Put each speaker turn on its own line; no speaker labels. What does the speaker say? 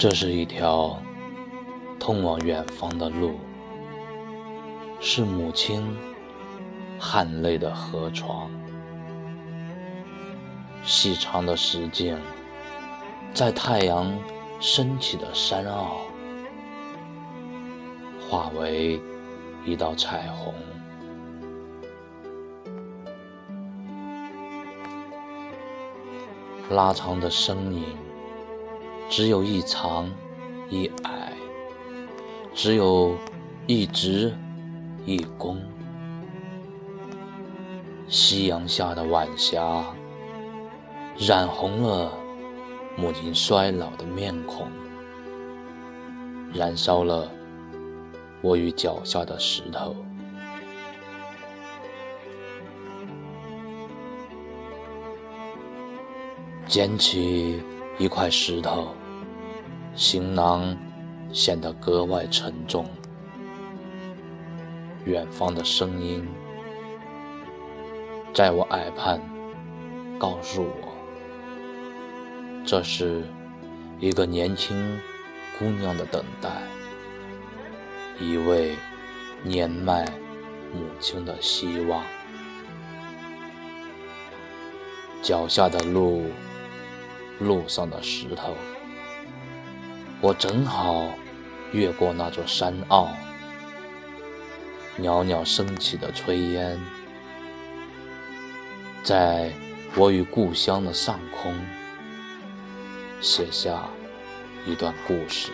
这是一条通往远方的路，是母亲含泪的河床。细长的石径，在太阳升起的山坳，化为一道彩虹。拉长的身影。只有一长一矮，只有一直一弓。夕阳下的晚霞，染红了母亲衰老的面孔，燃烧了我与脚下的石头。捡起一块石头。行囊显得格外沉重。远方的声音在我耳畔告诉我，这是一个年轻姑娘的等待，一位年迈母亲的希望。脚下的路，路上的石头。我正好越过那座山坳，袅袅升起的炊烟，在我与故乡的上空写下一段故事。